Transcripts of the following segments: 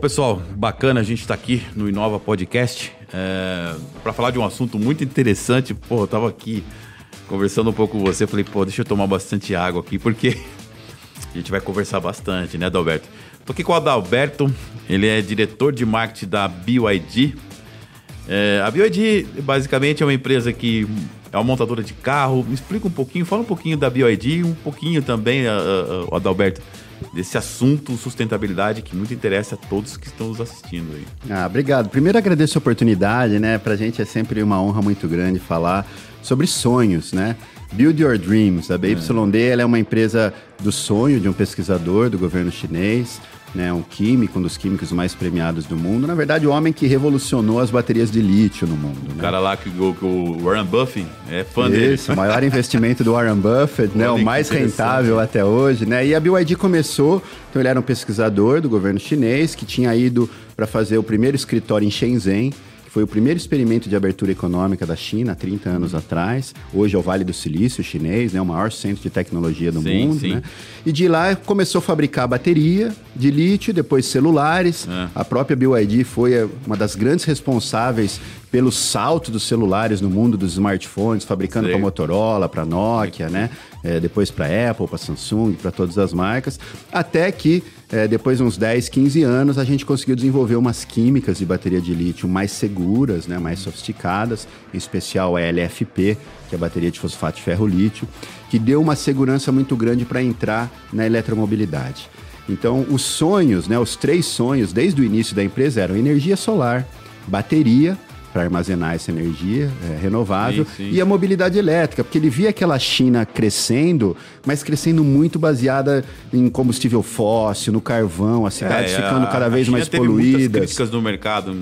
pessoal, bacana a gente estar tá aqui no Inova Podcast é, para falar de um assunto muito interessante. Pô, eu tava aqui conversando um pouco com você, falei, pô, deixa eu tomar bastante água aqui, porque a gente vai conversar bastante, né, Adalberto? Tô aqui com o Adalberto, ele é diretor de marketing da BYD. É, a BYD basicamente é uma empresa que é uma montadora de carro. Me explica um pouquinho, fala um pouquinho da BYD, um pouquinho também, o Adalberto, desse assunto sustentabilidade que muito interessa a todos que estão nos assistindo aí. Ah, obrigado. Primeiro agradeço a oportunidade, né? Pra gente é sempre uma honra muito grande falar sobre sonhos, né? Build Your Dreams. A BYD é. é uma empresa do sonho de um pesquisador do governo chinês né, um químico, um dos químicos mais premiados do mundo. Na verdade, o homem que revolucionou as baterias de lítio no mundo. Né? O cara lá que o, o Warren Buffett é fã Isso, dele. Isso, o maior investimento do Warren Buffett, né, o mais rentável até hoje. Né? E a BYD começou, então ele era um pesquisador do governo chinês que tinha ido para fazer o primeiro escritório em Shenzhen foi o primeiro experimento de abertura econômica da China há 30 anos atrás. Hoje é o Vale do Silício chinês, né, o maior centro de tecnologia do sim, mundo. Sim. Né? E de lá começou a fabricar bateria de lítio, depois celulares. É. A própria BYD foi eh, uma das grandes responsáveis pelo salto dos celulares no mundo dos smartphones, fabricando para Motorola, para Nokia, né? É, depois para Apple, para Samsung, para todas as marcas, até que é, depois de uns 10, 15 anos, a gente conseguiu desenvolver umas químicas de bateria de lítio mais seguras, né, mais sofisticadas, em especial a LFP, que é a bateria de fosfato de ferro-lítio, que deu uma segurança muito grande para entrar na eletromobilidade. Então, os sonhos, né, os três sonhos desde o início da empresa eram energia solar, bateria para armazenar essa energia é, renovável sim, sim. e a mobilidade elétrica, porque ele via aquela China crescendo, mas crescendo muito baseada em combustível fóssil, no carvão, as cidades é, ficando cada vez mais teve poluídas. Muitas críticas no mercado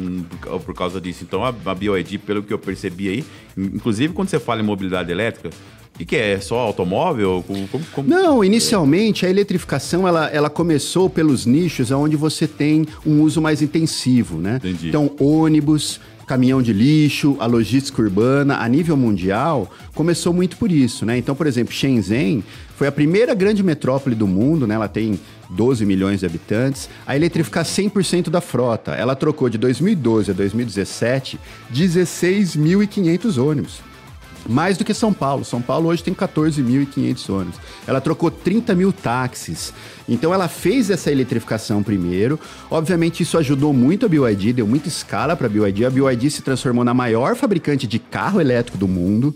por causa disso. Então a, a BioED, pelo que eu percebi aí, inclusive quando você fala em mobilidade elétrica, o que, é? Só automóvel? Como, como... Não, inicialmente a eletrificação ela, ela começou pelos nichos onde você tem um uso mais intensivo, né? Entendi. Então, ônibus, caminhão de lixo, a logística urbana, a nível mundial, começou muito por isso, né? Então, por exemplo, Shenzhen foi a primeira grande metrópole do mundo, né? Ela tem 12 milhões de habitantes, a eletrificar 100% da frota. Ela trocou de 2012 a 2017 16.500 ônibus mais do que São Paulo. São Paulo hoje tem 14.500 ônibus. Ela trocou 30 mil táxis. Então ela fez essa eletrificação primeiro. Obviamente isso ajudou muito a BYD, deu muita escala para a BYD. A BYD se transformou na maior fabricante de carro elétrico do mundo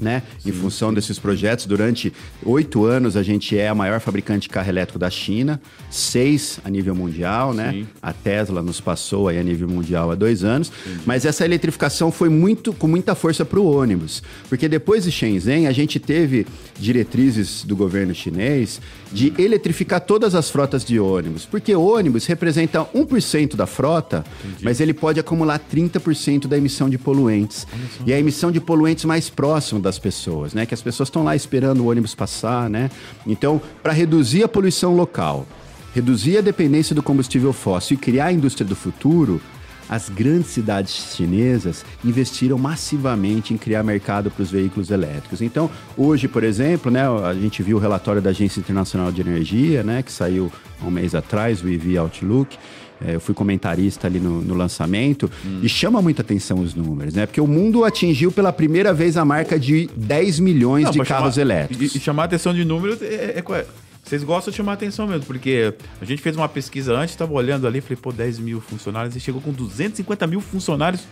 né? Sim, em função sim. desses projetos. Durante oito anos, a gente é a maior fabricante de carro elétrico da China, seis a nível mundial, né? Sim. A Tesla nos passou aí a nível mundial há dois anos. Entendi. Mas essa eletrificação foi muito com muita força para o ônibus, porque depois de Shenzhen, a gente teve diretrizes do governo chinês de eletrificar todas as frotas de ônibus, porque ônibus representa 1% da frota, Entendi. mas ele pode acumular 30% da emissão de poluentes. E a emissão de poluentes mais próximo das pessoas, né? Que as pessoas estão lá esperando o ônibus passar, né? Então, para reduzir a poluição local, reduzir a dependência do combustível fóssil e criar a indústria do futuro, as grandes cidades chinesas investiram massivamente em criar mercado para os veículos elétricos. Então, hoje, por exemplo, né, a gente viu o relatório da Agência Internacional de Energia, né, que saiu um mês atrás, o EV Outlook, eu fui comentarista ali no, no lançamento hum. e chama muita atenção os números, né? Porque o mundo atingiu pela primeira vez a marca de 10 milhões Não, de carros chamar, elétricos. E, e, chamar atenção de números é, é, é, vocês gostam de chamar atenção mesmo, porque a gente fez uma pesquisa antes, estava olhando ali, falei, pô, 10 mil funcionários e chegou com 250 mil funcionários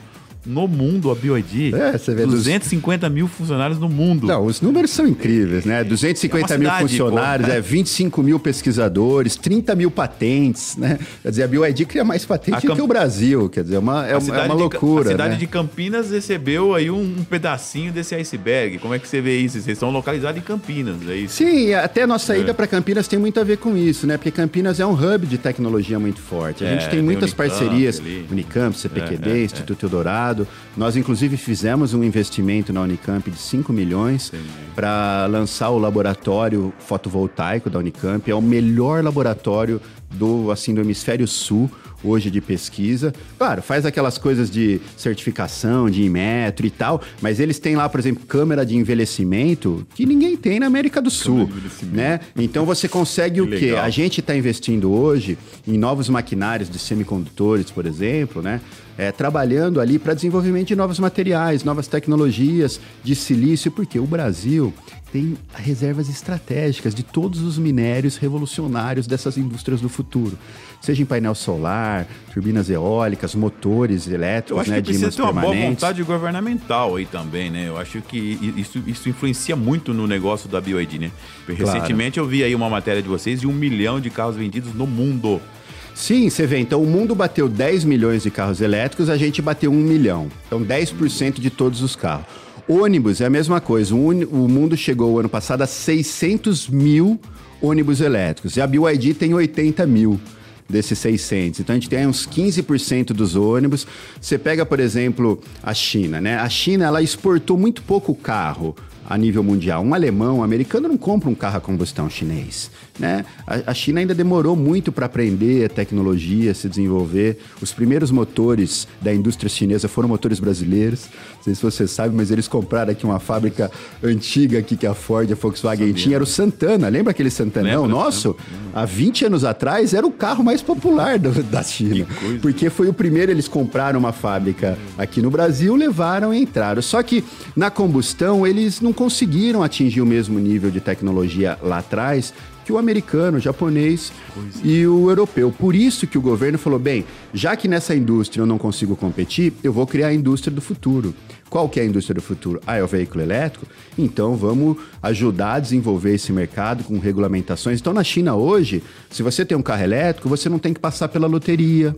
no mundo a BioID. É, você vê 250 dos... mil funcionários no mundo. Não, os números são incríveis, né? 250 é mil funcionários, pô, é 25 mil pesquisadores, 30 mil patentes, né? Quer dizer, a BioID cria mais patentes Camp... que o Brasil, quer dizer, é uma, é, uma, é uma loucura. De, a cidade né? de Campinas recebeu aí um, um, pedacinho desse iceberg. Como é que você vê isso? Vocês estão localizados em Campinas, é isso? Sim, até a nossa ida é. para Campinas tem muito a ver com isso, né? Porque Campinas é um hub de tecnologia muito forte. A gente é, tem muitas Unicamp, parcerias, ali. Unicamp, CPQD, é, Instituto Eldorado, nós, inclusive, fizemos um investimento na Unicamp de 5 milhões para lançar o laboratório fotovoltaico da Unicamp. É o melhor laboratório do, assim, do hemisfério sul hoje de pesquisa. Claro, faz aquelas coisas de certificação, de metro e tal, mas eles têm lá, por exemplo, câmera de envelhecimento que ninguém tem na América do Sul, né? Então você consegue o quê? A gente está investindo hoje em novos maquinários de semicondutores, por exemplo, né? É, trabalhando ali para desenvolvimento de novos materiais, novas tecnologias de silício, porque o Brasil tem reservas estratégicas de todos os minérios revolucionários dessas indústrias do futuro. Seja em painel solar, turbinas eólicas, motores elétricos, Eu acho né, que precisa ter uma boa vontade governamental aí também, né? Eu acho que isso, isso influencia muito no negócio da BioID, né? Recentemente claro. eu vi aí uma matéria de vocês de um milhão de carros vendidos no mundo. Sim, você vê. Então, o mundo bateu 10 milhões de carros elétricos, a gente bateu 1 milhão. Então, 10% de todos os carros. Ônibus é a mesma coisa. O, mundo chegou ano passado a 600 mil ônibus elétricos. E a BYD tem 80 mil desses 600. Então a gente tem uns 15% dos ônibus. Você pega, por exemplo, a China, né? A China ela exportou muito pouco carro a nível mundial. Um alemão, um americano não compra um carro a combustão chinês. Né? A, a China ainda demorou muito para aprender a tecnologia, se desenvolver. Os primeiros motores da indústria chinesa foram motores brasileiros. Não sei se você sabe, mas eles compraram aqui uma fábrica antiga aqui que a Ford e a Volkswagen tinha, era o Santana. Lembra aquele Santanão Lembra, nosso? Há 20 anos atrás era o carro mais popular do, da China. Porque foi o primeiro, eles compraram uma fábrica aqui no Brasil, levaram e entraram. Só que na combustão eles não conseguiram atingir o mesmo nível de tecnologia lá atrás que o americano, o japonês e o europeu. Por isso que o governo falou: bem, já que nessa indústria eu não consigo competir, eu vou criar a indústria do futuro. Qual que é a indústria do futuro? Ah, é o veículo elétrico? Então vamos ajudar a desenvolver esse mercado com regulamentações. Então na China hoje, se você tem um carro elétrico, você não tem que passar pela loteria.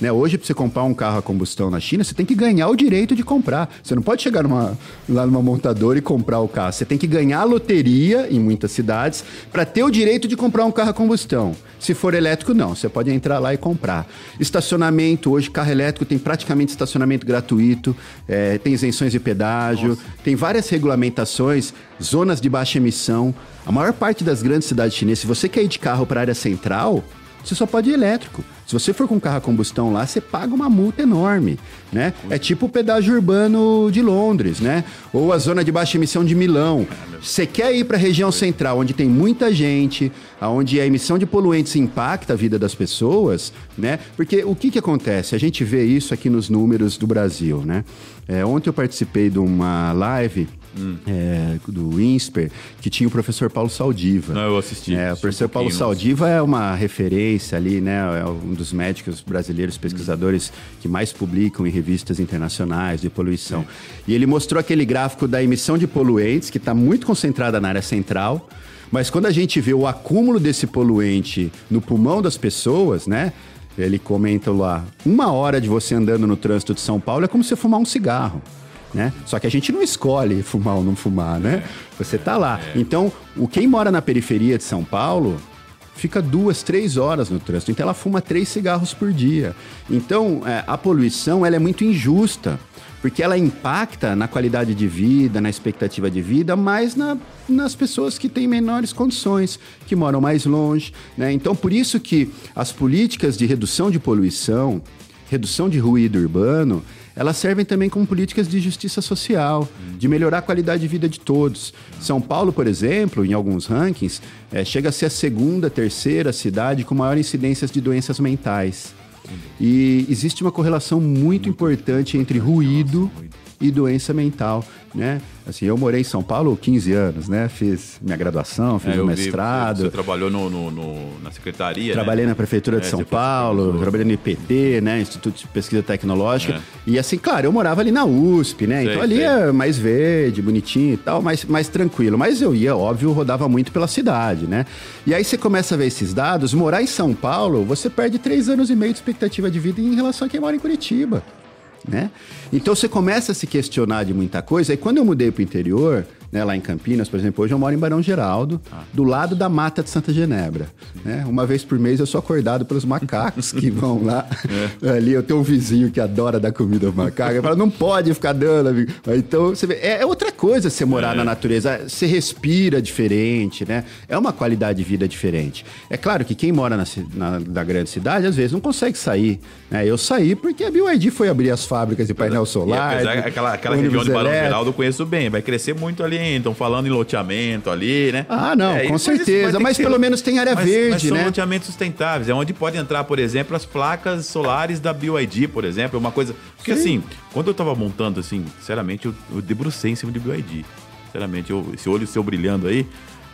Né? Hoje, para você comprar um carro a combustão na China, você tem que ganhar o direito de comprar. Você não pode chegar numa, lá numa montadora e comprar o carro. Você tem que ganhar a loteria em muitas cidades para ter o direito de comprar um carro a combustão. Se for elétrico, não. Você pode entrar lá e comprar. Estacionamento, hoje, carro elétrico tem praticamente estacionamento gratuito, é, tem isenções de pedágio, Nossa. tem várias regulamentações, zonas de baixa emissão. A maior parte das grandes cidades chinesas, se você quer ir de carro para a área central, você só pode ir elétrico. Se você for com carro a combustão lá, você paga uma multa enorme, né? É tipo o pedágio urbano de Londres, né? Ou a zona de baixa emissão de Milão. Você quer ir para a região central, onde tem muita gente, onde a emissão de poluentes impacta a vida das pessoas, né? Porque o que, que acontece? A gente vê isso aqui nos números do Brasil, né? É, ontem eu participei de uma live hum. é, do INSPER, que tinha o professor Paulo Saldiva. Não, eu assisti. É, o professor um Paulo Saldiva é uma referência ali, né? É um dos médicos brasileiros, pesquisadores hum. que mais publicam em revistas internacionais de poluição. E ele mostrou aquele gráfico da emissão de poluentes, que está muito concentrada na área central. Mas quando a gente vê o acúmulo desse poluente no pulmão das pessoas, né? Ele comenta lá: uma hora de você andando no trânsito de São Paulo é como se fumar um cigarro né? Só que a gente não escolhe fumar ou não fumar, né? Você tá lá. É. Então, o quem mora na periferia de São Paulo fica duas, três horas no trânsito. Então, ela fuma três cigarros por dia. Então, é, a poluição ela é muito injusta porque ela impacta na qualidade de vida, na expectativa de vida, mas na, nas pessoas que têm menores condições, que moram mais longe. Né? Então, por isso que as políticas de redução de poluição, redução de ruído urbano, elas servem também como políticas de justiça social, de melhorar a qualidade de vida de todos. São Paulo, por exemplo, em alguns rankings, é, chega a ser a segunda, terceira cidade com maior incidência de doenças mentais. E existe uma correlação muito, muito importante entre ruído e doença mental, né? Assim, eu morei em São Paulo 15 anos, né? Fiz minha graduação, fiz é, o mestrado. Vi, você, trabalhou no, no, no, na secretaria, Trabalhei né? na prefeitura de é, São Paulo, trabalhei no IPT, né? Instituto de Pesquisa Tecnológica. É. E assim, claro, eu morava ali na USP, né? Sei, então ali sei. é mais verde, bonitinho e tal, mais, mais tranquilo. Mas eu ia, óbvio, rodava muito pela cidade, né? E aí você começa a ver esses dados, morar em São Paulo, você perde três anos e meio de expectativa de vida em relação a quem mora em Curitiba né? Então você começa a se questionar de muita coisa. E quando eu mudei para o interior, né, lá em Campinas, por exemplo, hoje eu moro em Barão Geraldo, ah. do lado da mata de Santa Genebra. Né? Uma vez por mês eu sou acordado pelos macacos que vão lá. É. Ali eu tenho um vizinho que adora dar comida ao macaco. Eu falo, não pode ficar dando, amigo. Então, você vê, é, é outra coisa você morar é. na natureza. Você respira diferente, né? É uma qualidade de vida diferente. É claro que quem mora na, na, na grande cidade, às vezes, não consegue sair. Né? Eu saí porque a BYD foi abrir as fábricas de painel solar. E apesar, aquela aquela região de Barão Geraldo eu conheço bem. Vai crescer muito ali estão falando em loteamento ali, né? Ah, não, é, com certeza. Mas pelo menos tem área mas, verde, mas são né? loteamentos sustentáveis. É onde pode entrar, por exemplo, as placas solares da BYD, por exemplo. É uma coisa. Porque Sim. assim, quando eu tava montando, assim, sinceramente, eu, eu debrucei em cima de BYD. Sinceramente, eu, esse olho seu brilhando aí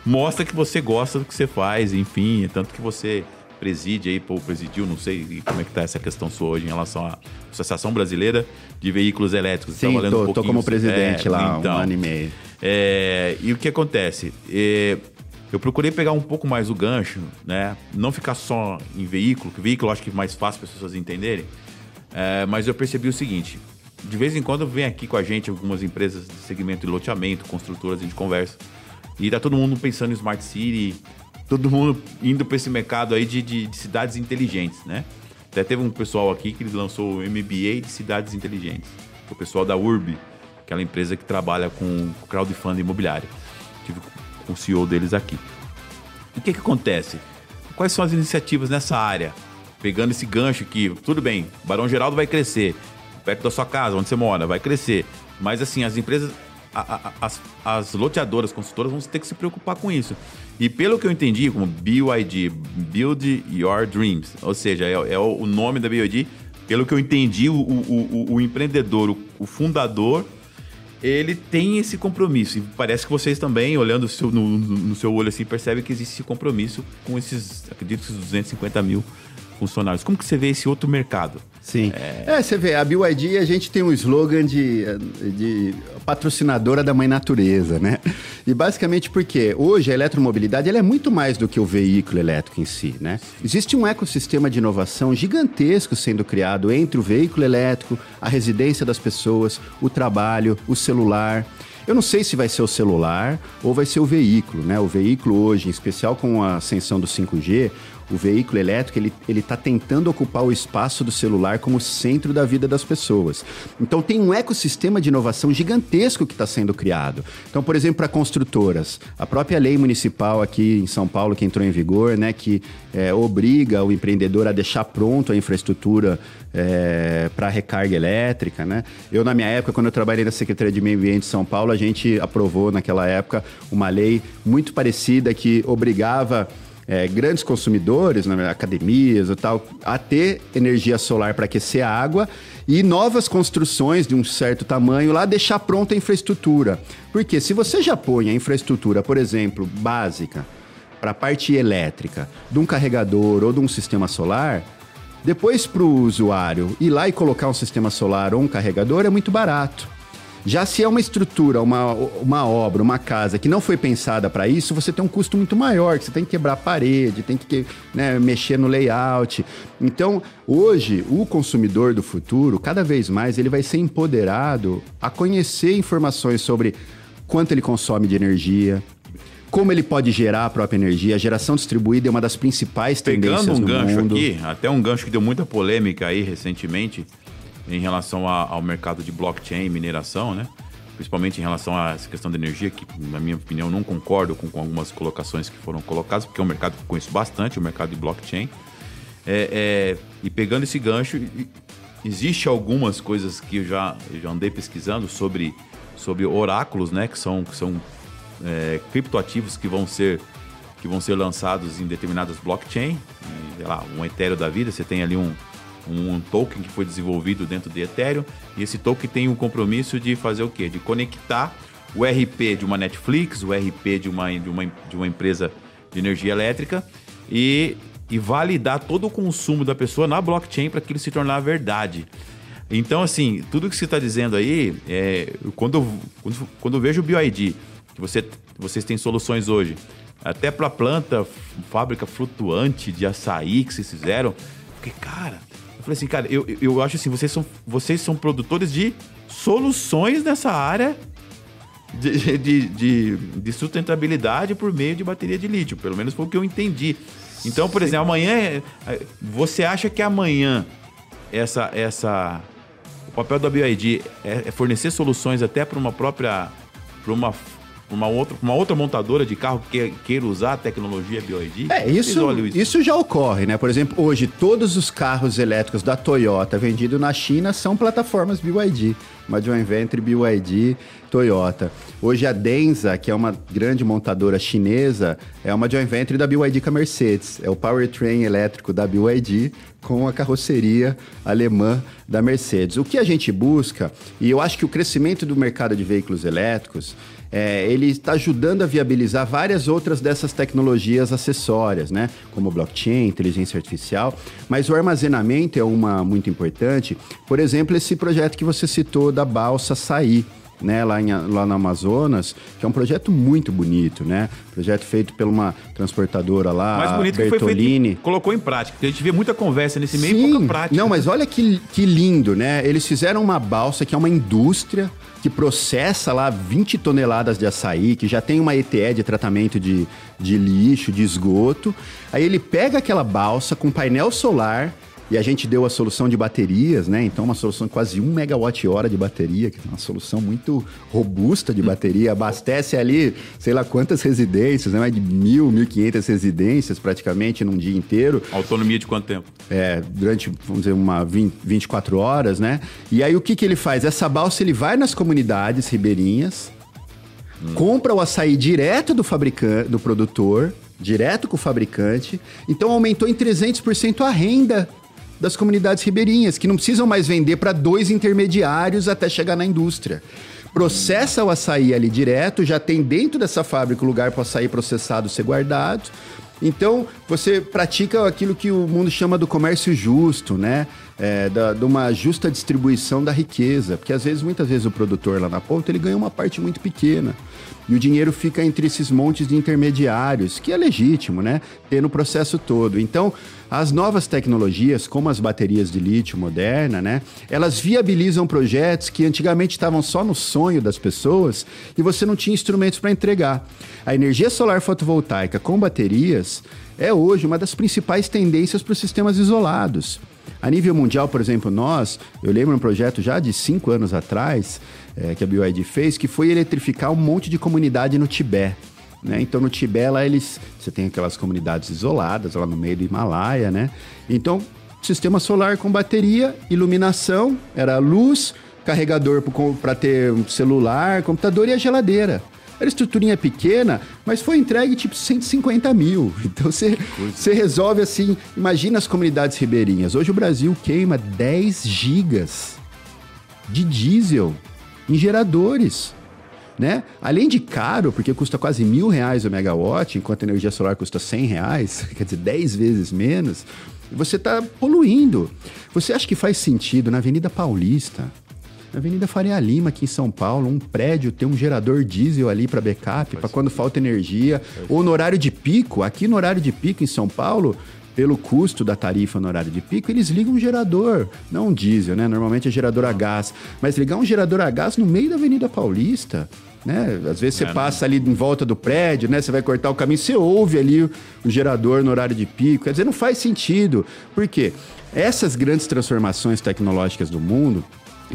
mostra que você gosta do que você faz, enfim, tanto que você preside aí, pô, presidiu, não sei como é que tá essa questão sua hoje em relação à Associação Brasileira de Veículos Elétricos. Sim, tá tô, um tô como presidente é, lá, então, um ano e meio. É, e o que acontece? É, eu procurei pegar um pouco mais o gancho, né? Não ficar só em veículo, que veículo eu acho que é mais fácil para as pessoas entenderem. É, mas eu percebi o seguinte: de vez em quando vem aqui com a gente algumas empresas de segmento de loteamento, construtoras, a gente conversa. E tá todo mundo pensando em Smart City, todo mundo indo para esse mercado aí de, de, de, cidades inteligentes, né? Até teve um pessoal aqui que lançou o MBA de cidades inteligentes. O pessoal da Urb, aquela empresa que trabalha com crowdfunding imobiliário. Tive com o CEO deles aqui. E o que, que acontece? Quais são as iniciativas nessa área? Pegando esse gancho aqui, tudo bem, Barão Geraldo vai crescer, perto da sua casa, onde você mora, vai crescer. Mas assim, as empresas, a, a, as, as loteadoras, consultoras vão ter que se preocupar com isso. E pelo que eu entendi, como BYD, Build Your Dreams, ou seja, é, é o nome da BYD, pelo que eu entendi, o, o, o, o empreendedor, o, o, fundador, ele tem esse compromisso. E parece que vocês também, olhando seu, no, no, seu olho assim, percebem que existe esse compromisso com esses, acredito, esses 250 mil funcionários. Como que você vê esse outro mercado? Sim. É... é, você vê, a BYD a gente tem um slogan de, de patrocinadora da mãe natureza, né? E basicamente porque hoje a eletromobilidade ela é muito mais do que o veículo elétrico em si, né? Existe um ecossistema de inovação gigantesco sendo criado entre o veículo elétrico, a residência das pessoas, o trabalho, o celular. Eu não sei se vai ser o celular ou vai ser o veículo, né? O veículo hoje, em especial com a ascensão do 5G, o veículo elétrico ele ele está tentando ocupar o espaço do celular como centro da vida das pessoas. Então tem um ecossistema de inovação gigantesco que está sendo criado. Então, por exemplo, para construtoras, a própria lei municipal aqui em São Paulo que entrou em vigor, né, que é, obriga o empreendedor a deixar pronto a infraestrutura é, para recarga elétrica, né? Eu na minha época, quando eu trabalhei na Secretaria de Meio Ambiente de São Paulo, a gente aprovou naquela época uma lei muito parecida que obrigava é, grandes consumidores, né, academias e tal, a ter energia solar para aquecer a água e novas construções de um certo tamanho lá deixar pronta a infraestrutura. Porque se você já põe a infraestrutura, por exemplo, básica, para a parte elétrica, de um carregador ou de um sistema solar, depois para o usuário ir lá e colocar um sistema solar ou um carregador é muito barato. Já se é uma estrutura, uma, uma obra, uma casa que não foi pensada para isso, você tem um custo muito maior, que você tem que quebrar a parede, tem que né, mexer no layout. Então, hoje, o consumidor do futuro, cada vez mais, ele vai ser empoderado a conhecer informações sobre quanto ele consome de energia, como ele pode gerar a própria energia. A geração distribuída é uma das principais tendências Pegando um no gancho mundo. aqui, até um gancho que deu muita polêmica aí recentemente, em relação a, ao mercado de blockchain, mineração, né? Principalmente em relação a essa questão da energia, que, na minha opinião, não concordo com, com algumas colocações que foram colocadas, porque é um mercado que eu conheço bastante, o mercado de blockchain. É, é, e pegando esse gancho, existe algumas coisas que eu já, eu já andei pesquisando sobre, sobre oráculos, né? Que são, que são é, criptoativos que vão ser que vão ser lançados em determinadas blockchain, sei lá, um Ethereum da vida, você tem ali um, um token que foi desenvolvido dentro de Ethereum, e esse token tem o compromisso de fazer o quê? De conectar o RP de uma Netflix, o RP de uma, de uma, de uma empresa de energia elétrica e, e validar todo o consumo da pessoa na blockchain para aquilo se tornar verdade. Então, assim, tudo que você está dizendo aí, é, quando, eu, quando, quando eu vejo o BioID, que você, vocês têm soluções hoje, até para planta, fábrica flutuante de açaí que vocês fizeram, porque, cara, eu falei assim, cara, eu, eu acho assim, vocês são, vocês são produtores de soluções nessa área de, de, de, de, sustentabilidade por meio de bateria de lítio. Pelo menos foi o que eu entendi. Então, por exemplo, amanhã. Você acha que amanhã essa. essa o papel da BioID é, é fornecer soluções até para uma própria. para uma uma outra, uma outra montadora de carro que queira usar a tecnologia BioID? É, isso, isso, isso? já ocorre, né? Por exemplo, hoje todos os carros elétricos da Toyota vendidos na China são plataformas BioID. Uma joint venture BYD Toyota. Hoje a Denza, que é uma grande montadora chinesa, é uma joint venture da BYD com a Mercedes. É o powertrain elétrico da BYD com a carroceria alemã da Mercedes. O que a gente busca, e eu acho que o crescimento do mercado de veículos elétricos é, ele está ajudando a viabilizar várias outras dessas tecnologias acessórias, né? Como blockchain, inteligência artificial. Mas o armazenamento é uma muito importante. Por exemplo, esse projeto que você citou da balsa sair né, lá, em, lá no Amazonas, que é um projeto muito bonito, né? Projeto feito por uma transportadora lá, Mais bonito Bertolini. Que feito, colocou em prática, porque a gente vê muita conversa nesse meio Sim. e pouca prática. Não, mas olha que, que lindo, né? Eles fizeram uma balsa que é uma indústria que processa lá 20 toneladas de açaí, que já tem uma ETE de tratamento de, de lixo, de esgoto. Aí ele pega aquela balsa com painel solar e a gente deu a solução de baterias, né? Então, uma solução de quase 1 megawatt-hora de bateria, que é uma solução muito robusta de bateria. Abastece ali, sei lá quantas residências, né? Mais de mil, mil quinhentas residências praticamente num dia inteiro. Autonomia de quanto tempo? É, durante, vamos dizer, uma 20, 24 horas, né? E aí o que, que ele faz? Essa balsa ele vai nas comunidades ribeirinhas, hum. compra o açaí direto do fabricante, do produtor, direto com o fabricante. Então aumentou em 300% a renda das comunidades ribeirinhas, que não precisam mais vender para dois intermediários até chegar na indústria. Processa o açaí ali direto, já tem dentro dessa fábrica o lugar para o açaí processado ser guardado. Então, você pratica aquilo que o mundo chama do comércio justo, né? É, da, de uma justa distribuição da riqueza. Porque às vezes, muitas vezes, o produtor lá na ponta ele ganha uma parte muito pequena. E o dinheiro fica entre esses montes de intermediários, que é legítimo, né? Ter no processo todo. Então, as novas tecnologias, como as baterias de lítio moderna, né? Elas viabilizam projetos que antigamente estavam só no sonho das pessoas e você não tinha instrumentos para entregar. A energia solar fotovoltaica com baterias é hoje uma das principais tendências para os sistemas isolados. A nível mundial, por exemplo, nós, eu lembro um projeto já de cinco anos atrás, é, que a BioID fez, que foi eletrificar um monte de comunidade no Tibete. Né? Então, no Tibete, lá eles... Você tem aquelas comunidades isoladas, lá no meio do Himalaia, né? Então, sistema solar com bateria, iluminação, era luz, carregador para ter um celular, computador e a geladeira. Era estruturinha pequena, mas foi entregue tipo 150 mil. Então você, você resolve assim. Imagina as comunidades ribeirinhas. Hoje o Brasil queima 10 gigas de diesel em geradores. Né? Além de caro, porque custa quase mil reais o megawatt, enquanto a energia solar custa 100 reais, quer dizer, 10 vezes menos, você está poluindo. Você acha que faz sentido na Avenida Paulista, na Avenida Faria Lima, aqui em São Paulo, um prédio ter um gerador diesel ali para backup, para quando falta energia, ou no horário de pico, aqui no horário de pico em São Paulo, pelo custo da tarifa no horário de pico, eles ligam um gerador, não um diesel, né? Normalmente é gerador a gás, mas ligar um gerador a gás no meio da Avenida Paulista, né? Às vezes você é, passa ali em volta do prédio, né? Você vai cortar o caminho, você ouve ali o, o gerador no horário de pico. Quer dizer, não faz sentido. Por quê? Essas grandes transformações tecnológicas do mundo,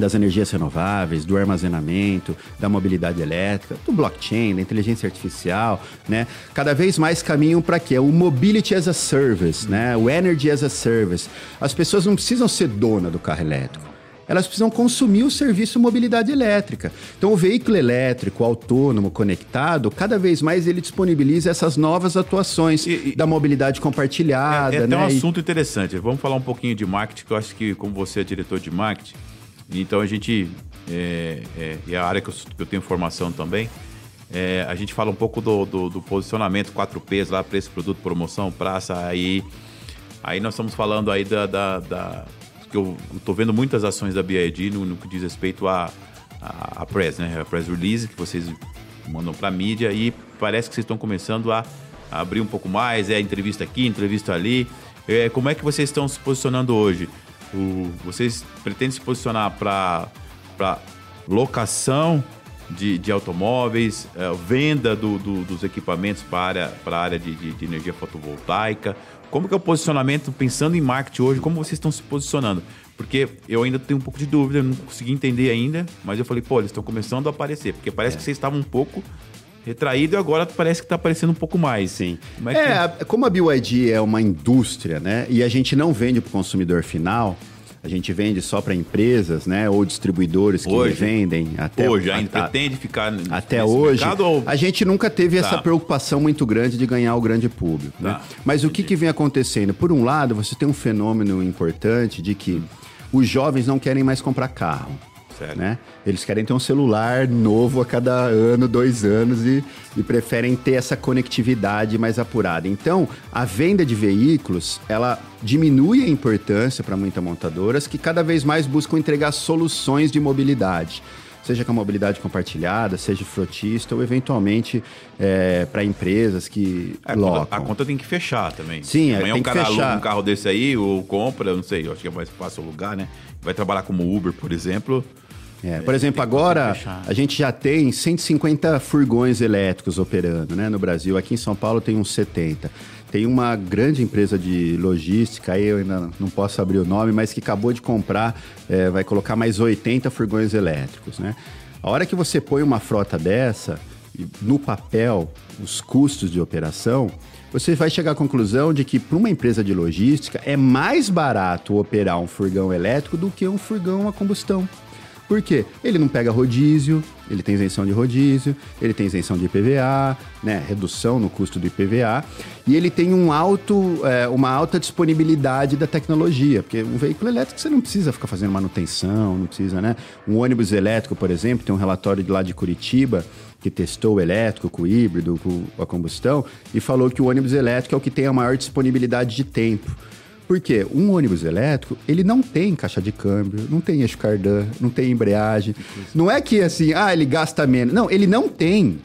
das energias renováveis, do armazenamento, da mobilidade elétrica, do blockchain, da inteligência artificial, né? Cada vez mais caminham para quê? O mobility as a service, né? O energy as a service. As pessoas não precisam ser dona do carro elétrico. Elas precisam consumir o serviço mobilidade elétrica. Então, o veículo elétrico, autônomo, conectado, cada vez mais ele disponibiliza essas novas atuações e, e, da mobilidade compartilhada. É, é até né? um assunto interessante. Vamos falar um pouquinho de marketing, que eu acho que, como você é diretor de marketing, então a gente, é, é, e a área que eu, que eu tenho formação também, é, a gente fala um pouco do, do, do, posicionamento 4Ps lá, preço, produto, promoção, praça, aí, aí nós estamos falando aí da, da, da que eu estou vendo muitas ações da BID no, no, que diz respeito a, a, a, press, né, a press release que vocês mandam para a mídia e parece que vocês estão começando a, a, abrir um pouco mais, é entrevista aqui, entrevista ali, é, como é que vocês estão se posicionando hoje? O, vocês pretendem se posicionar para locação de, de automóveis, uh, venda do, do, dos equipamentos para, para a área de, de, de, energia fotovoltaica. Como que é o posicionamento, pensando em marketing hoje, como vocês estão se posicionando? Porque eu ainda tenho um pouco de dúvida, não consegui entender ainda, mas eu falei, pô, eles estão começando a aparecer, porque parece é. que vocês estavam um pouco retraído e agora parece que está aparecendo um pouco mais. Sim. Como é, é que... como a BYD é uma indústria, né? E a gente não vende para o consumidor final, a gente vende só para empresas, né? Ou distribuidores que hoje, vendem até hoje. Ainda a, pretende ficar até hoje. Mercado, ou... A gente nunca teve tá. essa preocupação muito grande de ganhar o grande público. Né? Tá. Né? Mas o que, que vem acontecendo? Por um lado, você tem um fenômeno importante de que os jovens não querem mais comprar carro. Né? Eles querem ter um celular novo a cada ano, dois anos e, e preferem ter essa conectividade mais apurada. Então, a venda de veículos, ela diminui a importância para muitas montadoras que cada vez mais buscam entregar soluções de mobilidade seja com a mobilidade compartilhada, seja frotista ou eventualmente é, para empresas que é, a locam. Conta, a conta tem que fechar também. Sim, Amanhã é, tem um cara fechar. um carro desse aí ou compra, não sei, eu acho que é mais fácil alugar, né? Vai trabalhar como Uber, por exemplo. É, por exemplo, agora a gente já tem 150 furgões elétricos operando né, no Brasil. Aqui em São Paulo tem uns 70. Tem uma grande empresa de logística, aí eu ainda não posso abrir o nome, mas que acabou de comprar, é, vai colocar mais 80 furgões elétricos. Né? A hora que você põe uma frota dessa, no papel, os custos de operação, você vai chegar à conclusão de que para uma empresa de logística é mais barato operar um furgão elétrico do que um furgão a combustão. Por quê? Ele não pega rodízio, ele tem isenção de rodízio, ele tem isenção de IPVA, né, redução no custo do IPVA, e ele tem um alto, é, uma alta disponibilidade da tecnologia, porque um veículo elétrico você não precisa ficar fazendo manutenção, não precisa, né? Um ônibus elétrico, por exemplo, tem um relatório de lá de Curitiba que testou o elétrico com o híbrido, com a combustão, e falou que o ônibus elétrico é o que tem a maior disponibilidade de tempo. Porque um ônibus elétrico, ele não tem caixa de câmbio, não tem eixo cardan, não tem embreagem. Não é que assim, ah, ele gasta menos. Não, ele não tem.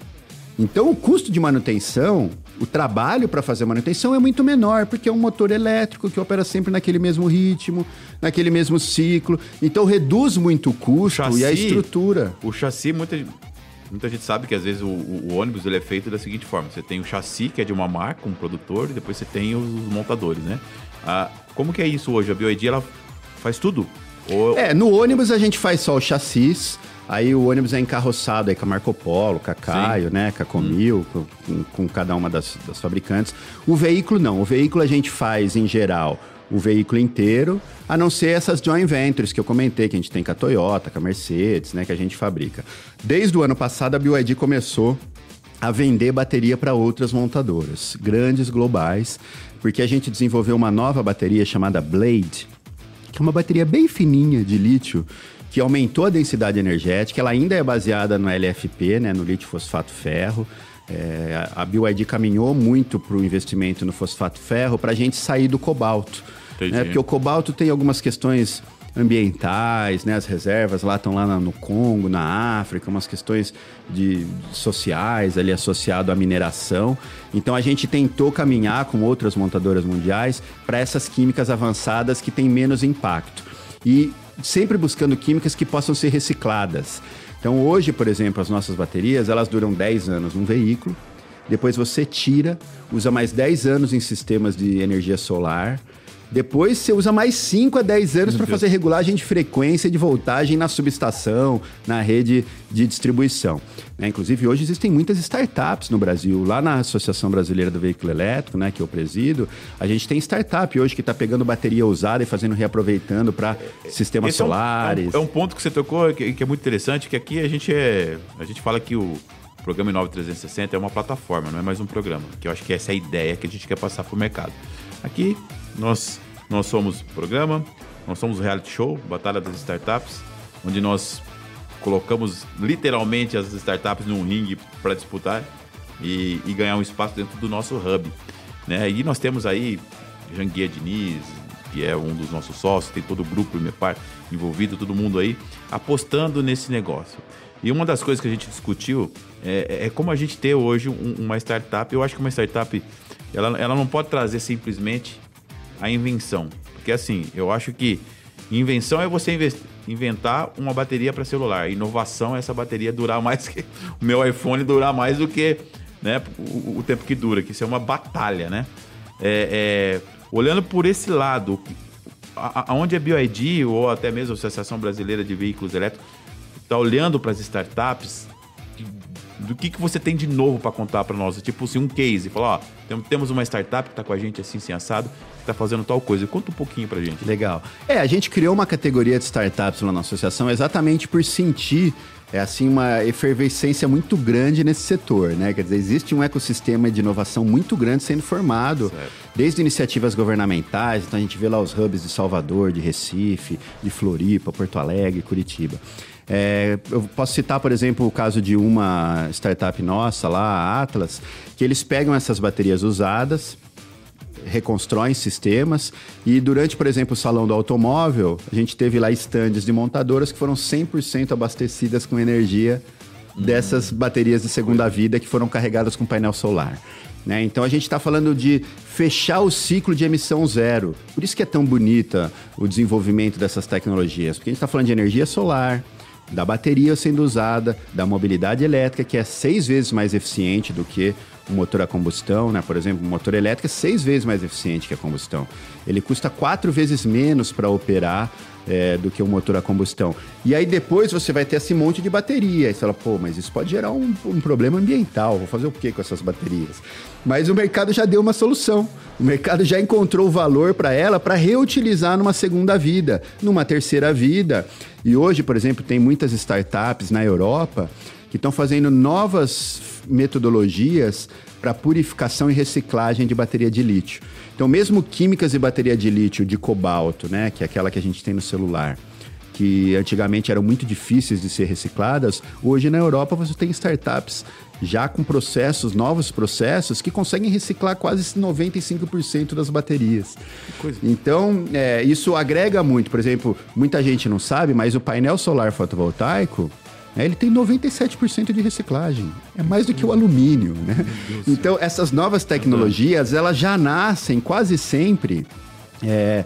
Então o custo de manutenção, o trabalho para fazer manutenção é muito menor, porque é um motor elétrico que opera sempre naquele mesmo ritmo, naquele mesmo ciclo. Então reduz muito o custo o chassi, e a estrutura. O chassi, muita, muita gente sabe que às vezes o, o, ônibus ele é feito da seguinte forma: você tem o chassi, que é de uma marca, um produtor, e depois você tem os montadores, né? Ah, como que é isso hoje? A BioID ela faz tudo? Ou... É, no ônibus a gente faz só o chassis, aí o ônibus é encarroçado aí com a Marco Polo, com a Caio, Sim. né, com a Comil, hum. com, com, cada uma das, das fabricantes. O veículo não, o veículo a gente faz em geral o veículo inteiro, a não ser essas joint ventures que eu comentei, que a gente tem com a Toyota, com a Mercedes, né, que a gente fabrica. Desde o ano passado a BioID começou a vender bateria para outras montadoras, grandes globais, porque a gente desenvolveu uma nova bateria chamada Blade, que é uma bateria bem fininha de lítio, que aumentou a densidade energética. Ela ainda é baseada no LFP, né, no lítio fosfato ferro. É, a BYD caminhou muito para o investimento no fosfato ferro para a gente sair do cobalto. Né, porque o cobalto tem algumas questões ambientais, né? As reservas lá estão lá no Congo, na África, umas questões de sociais ali associado à mineração. Então a gente tentou caminhar com outras montadoras mundiais para essas químicas avançadas que têm menos impacto. E sempre buscando químicas que possam ser recicladas. Então hoje, por exemplo, as nossas baterias, elas duram 10 anos num veículo, depois você tira, usa mais 10 anos em sistemas de energia solar, depois você usa mais 5 a 10 anos para fazer regulagem de frequência de voltagem na subestação, na rede de distribuição. Né? Inclusive, hoje existem muitas startups no Brasil. Lá na Associação Brasileira do Veículo Elétrico, né, que eu presido, a gente tem startup hoje que está pegando bateria usada e fazendo reaproveitando para sistemas Esse solares. É um, é um, ponto que você tocou que, que, é muito interessante, que aqui a gente é. A gente fala que o. programa Inova 360 é uma plataforma, não é mais um programa. Que eu acho que essa é a ideia que a gente quer passar para o mercado. Aqui nós, nós somos programa, nós somos reality show, Batalha das Startups, onde nós colocamos literalmente as startups num ringue para disputar e, e, ganhar um espaço dentro do nosso hub. Né? E nós temos aí Janguia Diniz, que é um dos nossos sócios, tem todo o grupo Imepar envolvido, todo mundo aí apostando nesse negócio. E uma das coisas que a gente discutiu é, é como a gente ter hoje um, uma startup. Eu acho que uma startup ela, ela não pode trazer simplesmente a invenção. Porque assim, eu acho que Invenção é você inventar uma bateria para celular. Inovação é essa bateria durar mais que o meu iPhone durar mais do que né, o, o tempo que dura, que isso é uma batalha, né? É, é, olhando por esse lado, aonde a BioID ou até mesmo a Associação Brasileira de Veículos Elétricos está olhando para as startups, do que, que você tem de novo para contar para nós? Tipo assim, um case, falar, ó, temos uma startup que está com a gente assim, assim, assado, que está fazendo tal coisa. Conta um pouquinho para gente. Legal. É, a gente criou uma categoria de startups lá na associação exatamente por sentir é assim uma efervescência muito grande nesse setor, né? Quer dizer, existe um ecossistema de inovação muito grande sendo formado, certo. desde iniciativas governamentais, então a gente vê lá os hubs de Salvador, de Recife, de Floripa, Porto Alegre, Curitiba. É, eu posso citar, por exemplo, o caso de uma startup nossa lá, a Atlas, que eles pegam essas baterias usadas, reconstroem sistemas e durante, por exemplo, o salão do automóvel, a gente teve lá estandes de montadoras que foram 100% abastecidas com energia dessas baterias de segunda vida que foram carregadas com painel solar. Né? Então a gente está falando de fechar o ciclo de emissão zero. Por isso que é tão bonita o desenvolvimento dessas tecnologias, porque a gente está falando de energia solar, da bateria sendo usada, da mobilidade elétrica, que é seis vezes mais eficiente do que o motor a combustão, né? Por exemplo, o motor elétrico é seis vezes mais eficiente que a combustão. Ele custa quatro vezes menos para operar é, do que o motor a combustão. E aí depois você vai ter esse monte de bateria. Aí você fala, pô, mas isso pode gerar um, um problema ambiental. Vou fazer o que com essas baterias? Mas o mercado já deu uma solução. O mercado já encontrou valor para ela para reutilizar numa segunda vida, numa terceira vida. E hoje, por exemplo, tem muitas startups na Europa que estão fazendo novas metodologias para purificação e reciclagem de bateria de lítio. Então, mesmo químicas de bateria de lítio de cobalto, né, que é aquela que a gente tem no celular, que antigamente eram muito difíceis de ser recicladas, hoje na Europa você tem startups já com processos, novos processos, que conseguem reciclar quase 95% das baterias. Então, é, isso agrega muito. Por exemplo, muita gente não sabe, mas o painel solar fotovoltaico, né, ele tem 97% de reciclagem. É mais do que o alumínio, né? Então, essas novas tecnologias, elas já nascem quase sempre... É,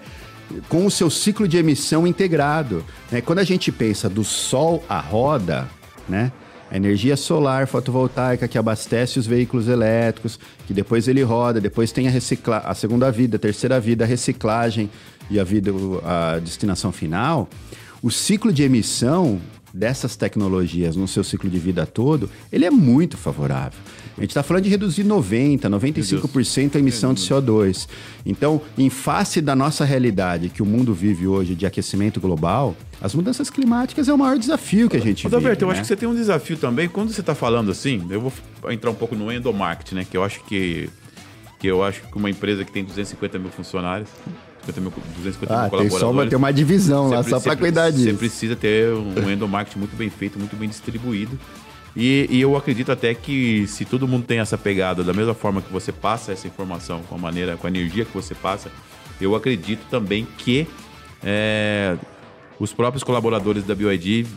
com o seu ciclo de emissão integrado. Né? Quando a gente pensa do sol à roda, né? A energia solar fotovoltaica que abastece os veículos elétricos, que depois ele roda, depois tem a, recicla a segunda vida, a terceira vida, a reciclagem e a vida, a destinação final. O ciclo de emissão dessas tecnologias no seu ciclo de vida todo, ele é muito favorável. A gente está falando de reduzir 90%, 95% a emissão de CO2. Então, em face da nossa realidade que o mundo vive hoje de aquecimento global, as mudanças climáticas é o maior desafio que a gente Ô, vive. Alberto, né? eu acho que você tem um desafio também. Quando você está falando assim, eu vou entrar um pouco no endomarketing, né? Que eu acho que, que eu acho que uma empresa que tem 250 mil funcionários 250 mil, 250 ah, mil colaboradores. Tem, tem uma divisão lá só para cuidar disso. Você precisa ter um endomarketing muito bem feito, muito bem distribuído. E, e, eu acredito até que se todo mundo tem essa pegada, da mesma forma que você passa essa informação, com a maneira, com a energia que você passa, eu acredito também que é, os próprios colaboradores da BioID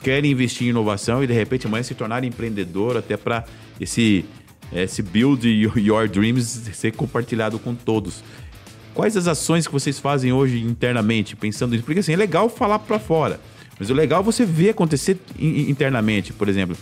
querem investir em inovação e de repente amanhã se tornar empreendedor até para esse esse build your dreams ser compartilhado com todos. Quais as ações que vocês fazem hoje internamente pensando nisso? Porque assim, é legal falar para fora. Mas o legal é você ver acontecer internamente, por exemplo.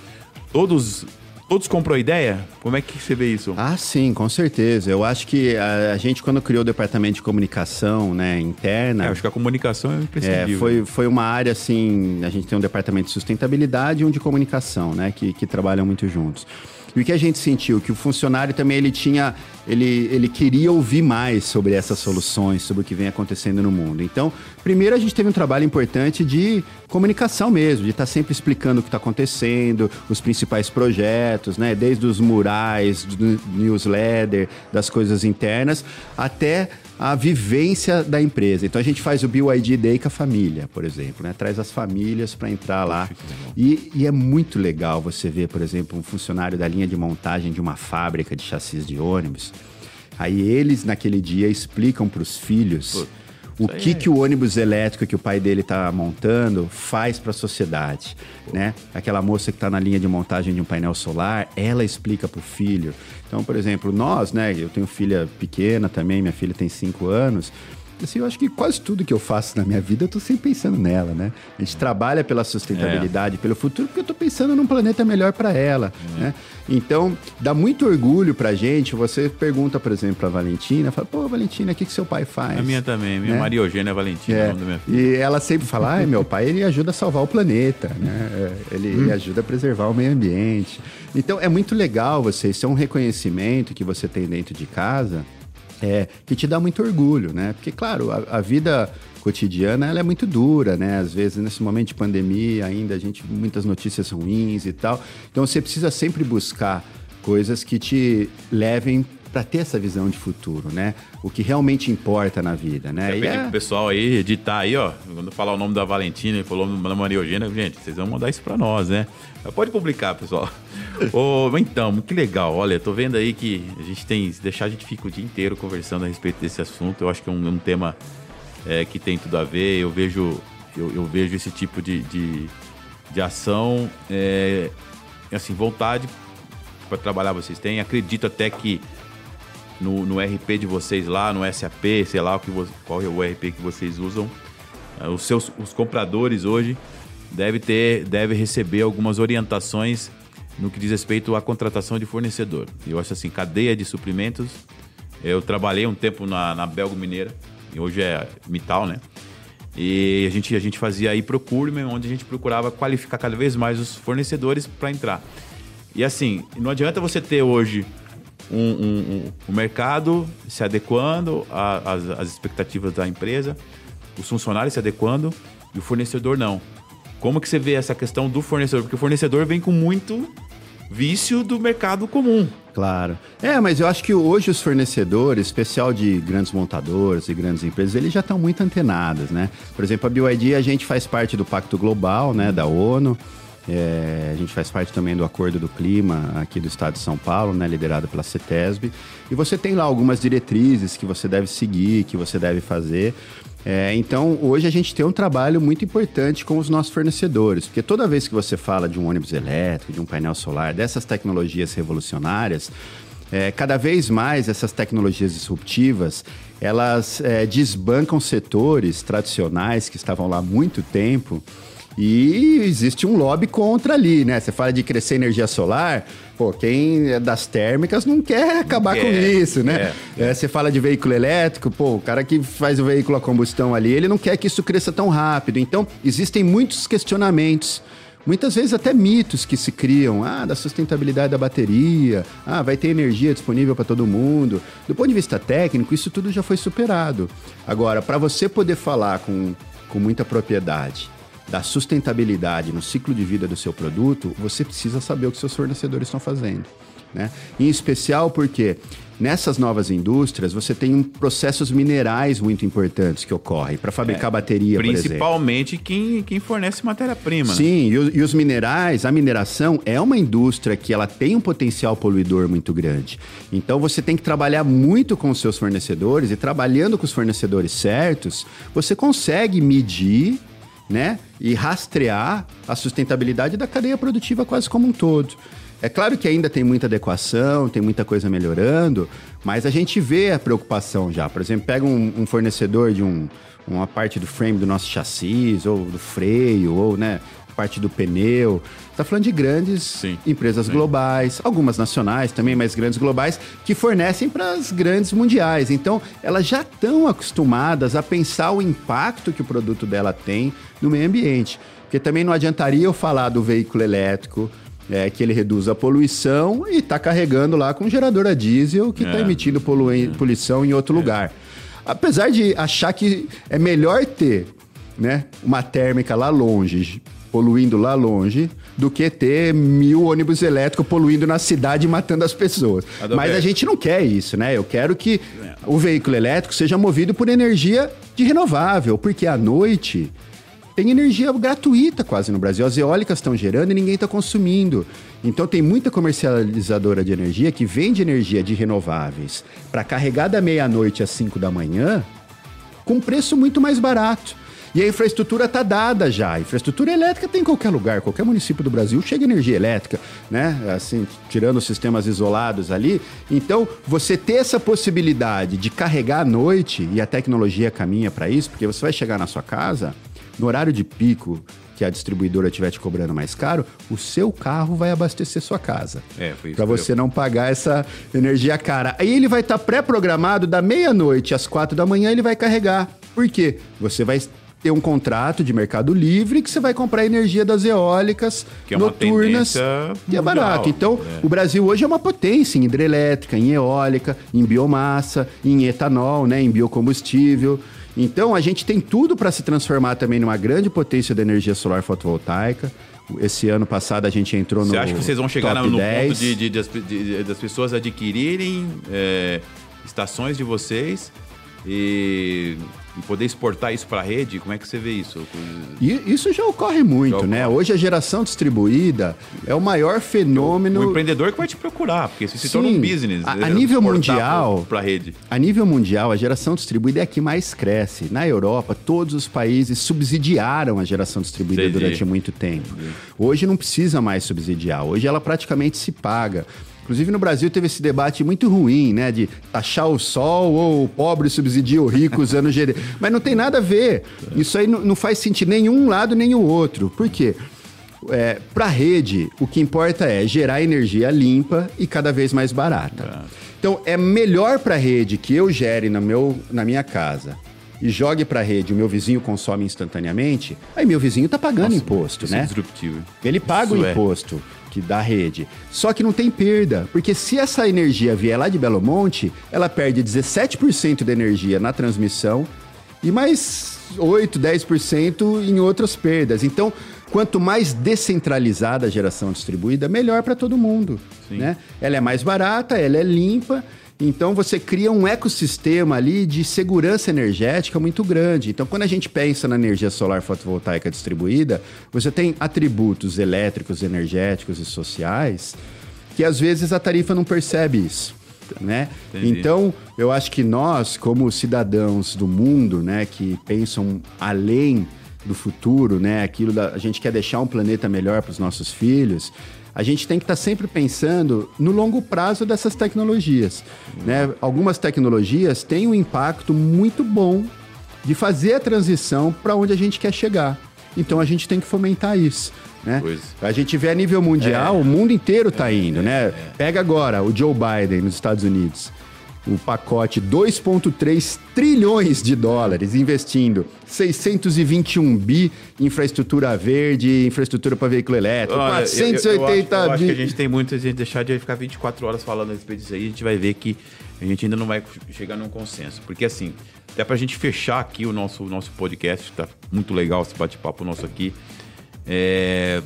Todos Todos comprou a ideia? Como é que você vê isso? Ah, sim, com certeza. Eu acho que a, a gente, quando criou o departamento de comunicação né, interna. É, acho que a comunicação é imprescindível. É, foi, foi uma área assim. A gente tem um departamento de sustentabilidade e um de comunicação, né? Que, que trabalham muito juntos. E o que a gente sentiu? Que o funcionário também ele tinha. Ele, ele queria ouvir mais sobre essas soluções, sobre o que vem acontecendo no mundo. Então, primeiro a gente teve um trabalho importante de comunicação mesmo, de estar tá sempre explicando o que está acontecendo, os principais projetos, né? Desde os murais, do newsletter, das coisas internas, até a vivência da empresa. Então a gente faz o BYD Day com a família, por exemplo, né? Traz as famílias para entrar lá. E, e, é muito legal você ver, por exemplo, um funcionário da linha de montagem de uma fábrica de chassis de ônibus. Aí eles, naquele dia, explicam para os filhos. O que, é. que o ônibus elétrico que o pai dele está montando faz para a sociedade, né? Aquela moça que está na linha de montagem de um painel solar, ela explica para o filho. Então, por exemplo, nós, né? Eu tenho filha pequena também, minha filha tem cinco anos. Assim, eu acho que quase tudo que eu faço na minha vida, eu tô sempre pensando nela, né? A gente trabalha pela sustentabilidade, é. pelo futuro, porque eu tô pensando num planeta melhor para ela, é. né? Então, dá muito orgulho pra gente. Você pergunta, por exemplo, pra Valentina, fala, pô, Valentina, o que, que seu pai faz? A minha também, minha né? Maria Eugênia Valentina, é. nome da minha filha. E ela sempre fala, ah, meu pai, ele ajuda a salvar o planeta, né? É, ele, hum. ele ajuda a preservar o meio ambiente. Então, é muito legal você, isso é um reconhecimento que você tem dentro de casa, é, que te dá muito orgulho, né? Porque, claro, a, a, vida cotidiana ela é muito dura, né? Às vezes, nesse momento de pandemia, ainda a gente muitas notícias ruins e tal. Então, você precisa sempre buscar coisas que te levem para ter essa visão de futuro, né? O que realmente importa na vida, né? Eu e é... pro pessoal aí editar aí, ó. Quando falar o nome da Valentina e falou o nome da Maria Eugênia, gente, vocês vão mandar isso para nós, né? Pode publicar, pessoal. oh, então, que legal. Olha, tô vendo aí que a gente tem. Se deixar, a gente fica o dia inteiro conversando a respeito desse assunto. Eu acho que é um, um tema é, que tem tudo a ver. Eu vejo, eu, eu vejo esse tipo de, de, de ação, é, assim, vontade para trabalhar vocês têm. Acredito até que no, no RP de vocês lá, no SAP, sei lá que, qual é o RP que vocês usam, é, os seus os compradores hoje deve ter, deve receber algumas orientações no que diz respeito à contratação de fornecedor. Eu acho assim, cadeia de suprimentos. Eu trabalhei um tempo na, na Belgo Mineira, e hoje é Mital, né? E a gente, a gente fazia aí procurement, onde a gente procurava qualificar cada vez mais os fornecedores para entrar. E assim, não adianta você ter hoje um, um, um, um mercado se adequando às, às expectativas da empresa, os funcionários se adequando e o fornecedor não. Como que você vê essa questão do fornecedor? Porque o fornecedor vem com muito vício do mercado comum. Claro. É, mas eu acho que hoje os fornecedores, especial de grandes montadores e grandes empresas, eles já estão muito antenados, né? Por exemplo, a BYD, a gente faz parte do Pacto Global, né, da ONU. É, a gente faz parte também do Acordo do Clima aqui do Estado de São Paulo, né, liderado pela CETESB. E você tem lá algumas diretrizes que você deve seguir, que você deve fazer. É, então, hoje a gente tem um trabalho muito importante com os nossos fornecedores, porque toda vez que você fala de um ônibus elétrico, de um painel solar, dessas tecnologias revolucionárias, é, cada vez mais essas tecnologias disruptivas elas é, desbancam setores tradicionais que estavam lá há muito tempo e existe um lobby contra ali, né? Você fala de crescer energia solar, pô, quem é das térmicas não quer acabar com isso, né? É, é. você fala de veículo elétrico, pô, o cara que faz o veículo a combustão ali, ele não quer que isso cresça tão rápido. Então, existem muitos questionamentos muitas vezes até mitos que se criam, ah, da sustentabilidade da bateria, ah, vai ter energia disponível para todo mundo. Do ponto de vista técnico, isso tudo já foi superado. Agora, para você poder falar com, com muita propriedade da sustentabilidade no ciclo de vida do seu produto, você precisa saber o que seus fornecedores estão fazendo. Né? Em especial porque nessas novas indústrias você tem processos minerais muito importantes que ocorrem para fabricar é, bateria, Principalmente quem, quem fornece matéria-prima. Sim, e, e, os minerais, a mineração é uma indústria que ela tem um potencial poluidor muito grande. Então você tem que trabalhar muito com os seus fornecedores e trabalhando com os fornecedores certos, você consegue medir né? E rastrear a sustentabilidade da cadeia produtiva quase como um todo. É claro que ainda tem muita adequação, tem muita coisa melhorando, mas a gente vê a preocupação já. Por exemplo, pega um, um fornecedor de um, uma parte do frame do nosso chassi, ou do freio, ou né, parte do pneu. Está falando de grandes sim, empresas sim. globais, algumas nacionais também, mas grandes globais, que fornecem para as grandes mundiais. Então, elas já estão acostumadas a pensar o impacto que o produto dela tem no meio ambiente. Porque também não adiantaria eu falar do veículo elétrico, é, que ele reduz a poluição e está carregando lá com um gerador a diesel que está é. emitindo é. poluição em outro é. lugar. Apesar de achar que é melhor ter né, uma térmica lá longe, poluindo lá longe do que ter mil ônibus elétricos poluindo na cidade e matando as pessoas. Mas a gente não quer isso, né? Eu quero que o veículo elétrico seja movido por energia de renovável, porque à noite tem energia gratuita quase no Brasil. As eólicas estão gerando e ninguém está consumindo. Então tem muita comercializadora de energia que vende energia de renováveis para carregar da meia-noite às 5 da manhã com preço muito mais barato. E a infraestrutura está dada já. A infraestrutura elétrica tem em qualquer lugar, qualquer município do Brasil chega energia elétrica, né? Assim, tirando os sistemas isolados ali. Então, você ter essa possibilidade de carregar à noite, e a tecnologia caminha para isso, porque você vai chegar na sua casa, no horário de pico, que a distribuidora estiver te cobrando mais caro, o seu carro vai abastecer sua casa. É, Para você eu... não pagar essa energia cara. Aí ele vai estar tá pré-programado da meia-noite às quatro da manhã, ele vai carregar. Por quê? Você vai ter um contrato de mercado livre que você vai comprar energia das eólicas que é noturnas, que é barato. Então, é. o Brasil hoje é uma potência em hidrelétrica, em eólica, em biomassa, em etanol, né, em biocombustível. Então, a gente tem tudo para se transformar também numa grande potência da energia solar fotovoltaica. Esse ano passado a gente entrou no. Você acha que vocês vão chegar no 10. ponto de, de, de, das pessoas adquirirem é, estações de vocês e e poder exportar isso para a rede, como é que você vê isso? E isso já ocorre muito, já né? ocorre. né? Hoje a geração distribuída é o maior fenômeno. O, o empreendedor que vai te procurar, porque isso se torna um business. A, a nível mundial, para a rede. A nível mundial, a geração distribuída é a que mais cresce. Na Europa, todos os países subsidiaram a geração distribuída Entendi. durante muito tempo. Entendi. Hoje não precisa mais subsidiar. Hoje ela praticamente se paga. Inclusive no Brasil teve esse debate muito ruim, né? De taxar o sol ou o pobre subsidia o rico usando GD. Mas não tem nada a ver. Isso aí não, não faz sentido nenhum lado nem o outro. Por quê? É, para a rede, o que importa é gerar energia limpa e cada vez mais barata. Então, é melhor para a rede que eu gere no meu, na minha casa e jogue para a rede, o meu vizinho consome instantaneamente, aí meu vizinho está pagando Nossa, imposto, né? É disruptivo. Ele paga isso o é. imposto. É que da rede. Só que não tem perda, porque se essa energia vier lá de Belo Monte, ela perde 17% da energia na transmissão e mais 8, 10% em outras perdas. Então, quanto mais descentralizada a geração distribuída, melhor para todo mundo. Né? Ela é mais barata, ela é limpa então você cria um ecossistema ali de segurança energética muito grande. Então quando a gente pensa na energia solar fotovoltaica distribuída, você tem atributos elétricos, energéticos e sociais que às vezes a tarifa não percebe isso. Né? Então, eu acho que nós, como cidadãos do mundo, né, que pensam além do futuro, né, aquilo da, a gente quer deixar um planeta melhor para os nossos filhos, a gente tem que estar tá sempre pensando no longo prazo dessas tecnologias. Né? Algumas tecnologias têm um impacto muito bom de fazer a transição para onde a gente quer chegar. Então a gente tem que fomentar isso. Né? A gente vê a nível mundial, é. o mundo inteiro está é, indo, né? É. Pega agora o Joe Biden nos Estados Unidos o pacote 2,3 trilhões de dólares, investindo 621 bi em infraestrutura verde, infraestrutura para veículo elétrico, Olha, 480 eu, eu, eu, acho, eu acho que a gente tem muito, a gente deixar de ficar 24 horas falando a respeito disso aí, a gente vai ver que a gente ainda não vai chegar num consenso. Porque assim, até para a gente fechar aqui o nosso, o nosso podcast, tá muito legal esse bate-papo nosso aqui. É...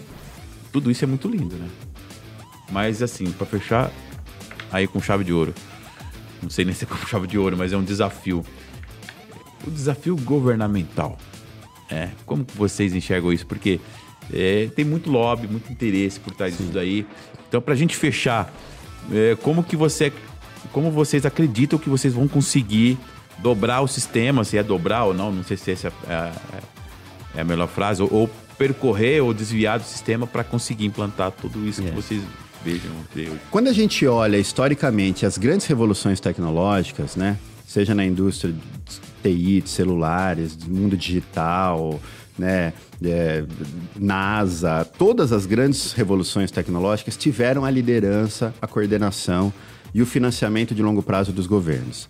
Tudo isso é muito lindo, né? Mas assim, para fechar aí com chave de ouro não sei nem se é com chave de ouro, mas é um desafio. O desafio governamental. É, como vocês enxergam isso? Porque é, tem muito lobby, muito interesse por trás disso daí. Então, para a gente fechar, é, como que você, como vocês acreditam que vocês vão conseguir dobrar o sistema, se é dobrar ou não, não sei se essa é a, é a melhor frase, ou, ou, percorrer ou desviar do sistema para conseguir implantar tudo isso que é. vocês vejam. Quando a gente olha historicamente as grandes revoluções tecnológicas, né? Seja na indústria de TI, de celulares, do mundo digital, né? É, NASA, todas as grandes revoluções tecnológicas tiveram a liderança, a coordenação e o financiamento de longo prazo dos governos.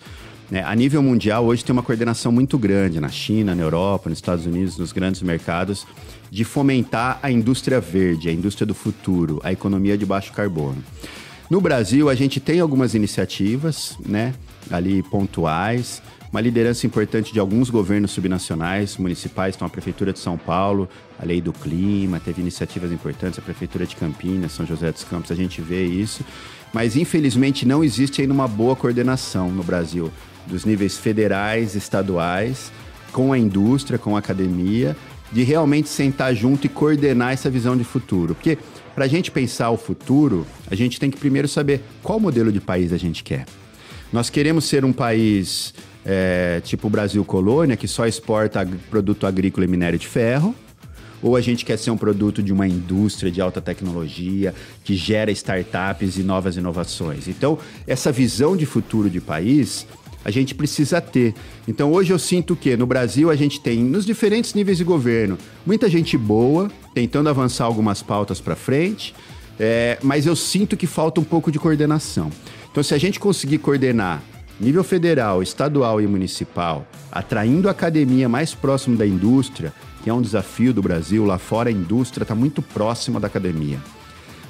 Né? A nível mundial, hoje tem uma coordenação muito grande na China, na Europa, nos Estados Unidos, nos grandes mercados, de fomentar a indústria verde, a indústria do futuro, a economia de baixo carbono. No Brasil, a gente tem algumas iniciativas, né, ali pontuais, uma liderança importante de alguns governos subnacionais, municipais, então a Prefeitura de São Paulo, a Lei do Clima, teve iniciativas importantes, a Prefeitura de Campinas, São José dos Campos, a gente vê isso, mas infelizmente não existe ainda uma boa coordenação no Brasil, dos níveis federais, estaduais, com a indústria, com a academia, de realmente sentar junto e coordenar essa visão de futuro. Porque para a gente pensar o futuro, a gente tem que primeiro saber qual modelo de país a gente quer. Nós queremos ser um país é, tipo Brasil colônia, que só exporta produto agrícola e minério de ferro, ou a gente quer ser um produto de uma indústria de alta tecnologia que gera startups e novas inovações. Então, essa visão de futuro de país a gente precisa ter. Então hoje eu sinto que no Brasil a gente tem, nos diferentes níveis de governo, muita gente boa, tentando avançar algumas pautas para frente, é, mas eu sinto que falta um pouco de coordenação. Então se a gente conseguir coordenar nível federal, estadual e municipal, atraindo a academia mais próximo da indústria, que é um desafio do Brasil, lá fora a indústria está muito próxima da academia.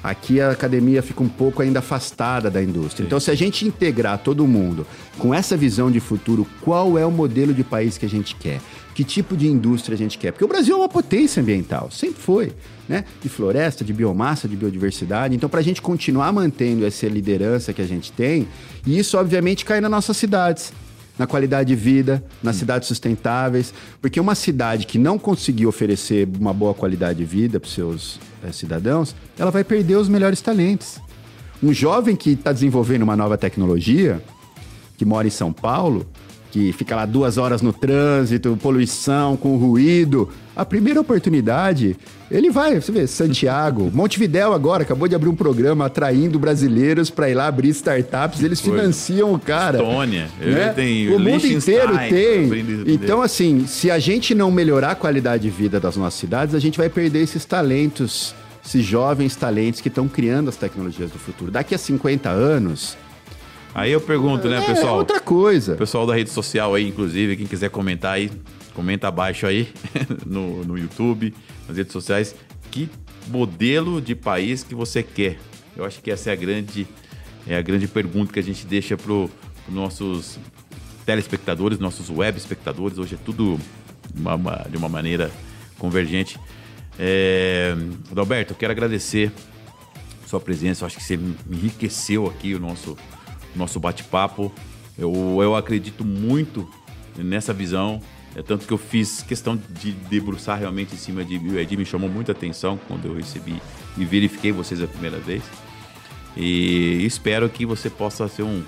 Aqui a academia fica um pouco ainda afastada da indústria. Sim. Então, se a gente integrar todo mundo com essa visão de futuro, qual é o modelo de país que a gente quer? Que tipo de indústria a gente quer? Porque o Brasil é uma potência ambiental, sempre foi, né? De floresta, de biomassa, de biodiversidade. Então, para a gente continuar mantendo essa liderança que a gente tem, e isso obviamente cai nas nossas cidades na qualidade de vida, nas hum. cidades sustentáveis, porque uma cidade que não conseguir oferecer uma boa qualidade de vida para os seus cidadãos, ela vai perder os melhores talentos. Um jovem que está desenvolvendo uma nova tecnologia, que mora em São Paulo, que fica lá duas horas no trânsito, poluição, com ruído. A primeira oportunidade, ele vai, você vê, Santiago, Montevidéu agora acabou de abrir um programa atraindo brasileiros para ir lá abrir startups, eles financiam o cara. Estônia, né? tem o mundo inteiro tem. Então, assim, se a gente não melhorar a qualidade de vida das nossas cidades, a gente vai perder esses talentos, esses jovens talentos que estão criando as tecnologias do futuro. Daqui a 50 anos, Aí eu pergunto, né, é, pessoal? É outra coisa. Pessoal da rede social aí, inclusive, quem quiser comentar aí, comenta abaixo aí no, no YouTube, nas redes sociais, que modelo de país que você quer. Eu acho que essa é a grande, é a grande pergunta que a gente deixa para os nossos telespectadores, nossos web espectadores. Hoje é tudo uma, uma, de uma maneira convergente. É, Adalberto, eu quero agradecer sua presença. Eu acho que você enriqueceu aqui o nosso nosso bate-papo. Eu, eu acredito muito nessa visão. É tanto que eu fiz questão de debruçar realmente em cima de BioID, me chamou muita atenção quando eu recebi e verifiquei vocês a primeira vez. E espero que você possa ser um,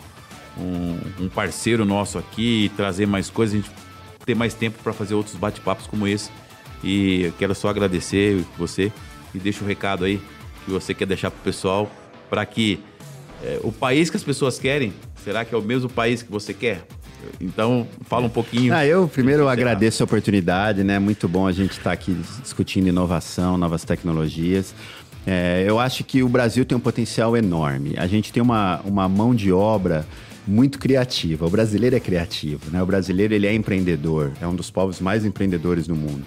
um, um parceiro nosso aqui trazer mais coisas, a gente ter mais tempo para fazer outros bate-papos como esse. E quero só agradecer você e deixa o um recado aí que você quer deixar para o pessoal para que é, o país que as pessoas querem, será que é o mesmo país que você quer? Então, fala um pouquinho. Ah, eu primeiro agradeço a oportunidade, né? Muito bom a gente estar tá aqui discutindo inovação, novas tecnologias. É, eu acho que o Brasil tem um potencial enorme. A gente tem uma, uma mão de obra muito criativa. O brasileiro é criativo, né? O brasileiro ele é empreendedor, é um dos povos mais empreendedores do mundo.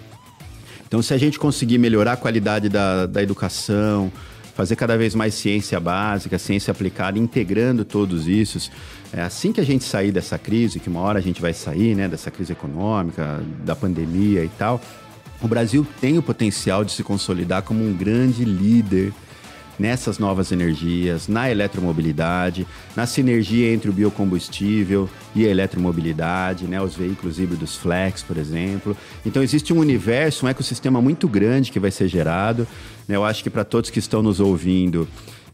Então, se a gente conseguir melhorar a qualidade da, da educação, fazer cada vez mais ciência básica, ciência aplicada, integrando todos isso. É assim que a gente sair dessa crise, que uma hora a gente vai sair, né, dessa crise econômica, da pandemia e tal, o Brasil tem o potencial de se consolidar como um grande líder nessas novas energias, na eletromobilidade, na sinergia entre o biocombustível e a eletromobilidade, né, os veículos híbridos flex, por exemplo. Então existe um universo, um ecossistema muito grande que vai ser gerado. Né? Eu acho que para todos que estão nos ouvindo,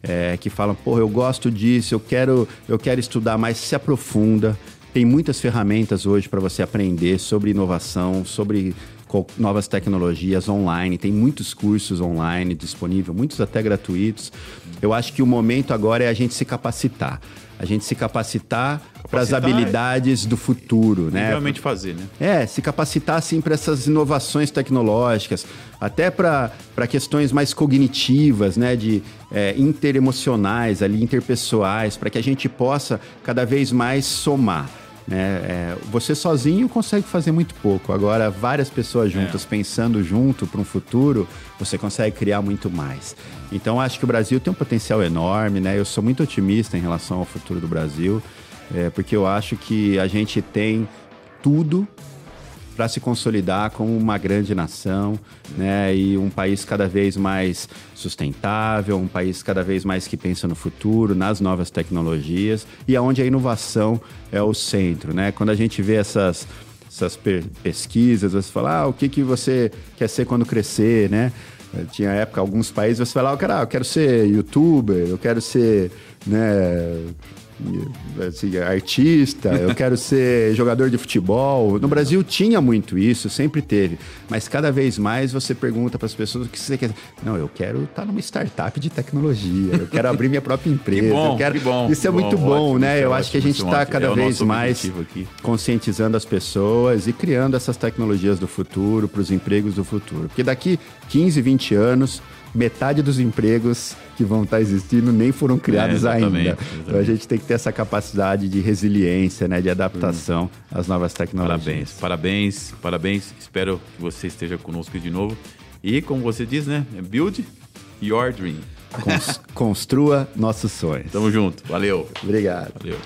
é, que falam, pô, eu gosto disso, eu quero, eu quero estudar mais, se aprofunda. Tem muitas ferramentas hoje para você aprender sobre inovação, sobre novas tecnologias online, tem muitos cursos online disponíveis, muitos até gratuitos. Eu acho que o momento agora é a gente se capacitar. A gente se capacitar, para as habilidades do futuro, né? Realmente fazer, né? É, se capacitar assim para essas inovações tecnológicas, até para questões mais cognitivas, né? De é, interemocionais, ali, interpessoais, para que a gente possa cada vez mais somar. Né? É, você sozinho consegue fazer muito pouco. Agora, várias pessoas juntas é. pensando junto para um futuro, você consegue criar muito mais. Então, acho que o Brasil tem um potencial enorme. Né? Eu sou muito otimista em relação ao futuro do Brasil, é, porque eu acho que a gente tem tudo para se consolidar como uma grande nação, né? E um país cada vez mais sustentável, um país cada vez mais que pensa no futuro, nas novas tecnologias e aonde a inovação é o centro, né? Quando a gente vê essas essas pesquisas, você fala, ah, o que, que você quer ser quando crescer, né? Tinha época, alguns países, você falava, ah, cara, eu quero ser youtuber, eu quero ser, né, assim, artista, eu quero ser jogador de futebol. No Brasil tinha muito isso, sempre teve. Mas cada vez mais você pergunta para as pessoas o que você quer. Não, eu quero estar tá numa startup de tecnologia, eu quero abrir minha própria empresa. que bom, quero... bom, isso é bom, muito bom, ótimo, né? Eu acho que a gente está cada é vez mais conscientizando as pessoas e criando essas tecnologias do futuro para os empregos do futuro. Porque daqui 15, 20 anos metade dos empregos que vão estar existindo nem foram criados é, ainda. Exatamente. Então a gente tem que ter essa capacidade de resiliência, né, de adaptação hum. às novas tecnologias. Parabéns, parabéns, parabéns. Espero que você esteja conosco de novo. E como você diz, né, build your dream. Construa nossos sonhos. Tamo junto. Valeu. Obrigado. Valeu.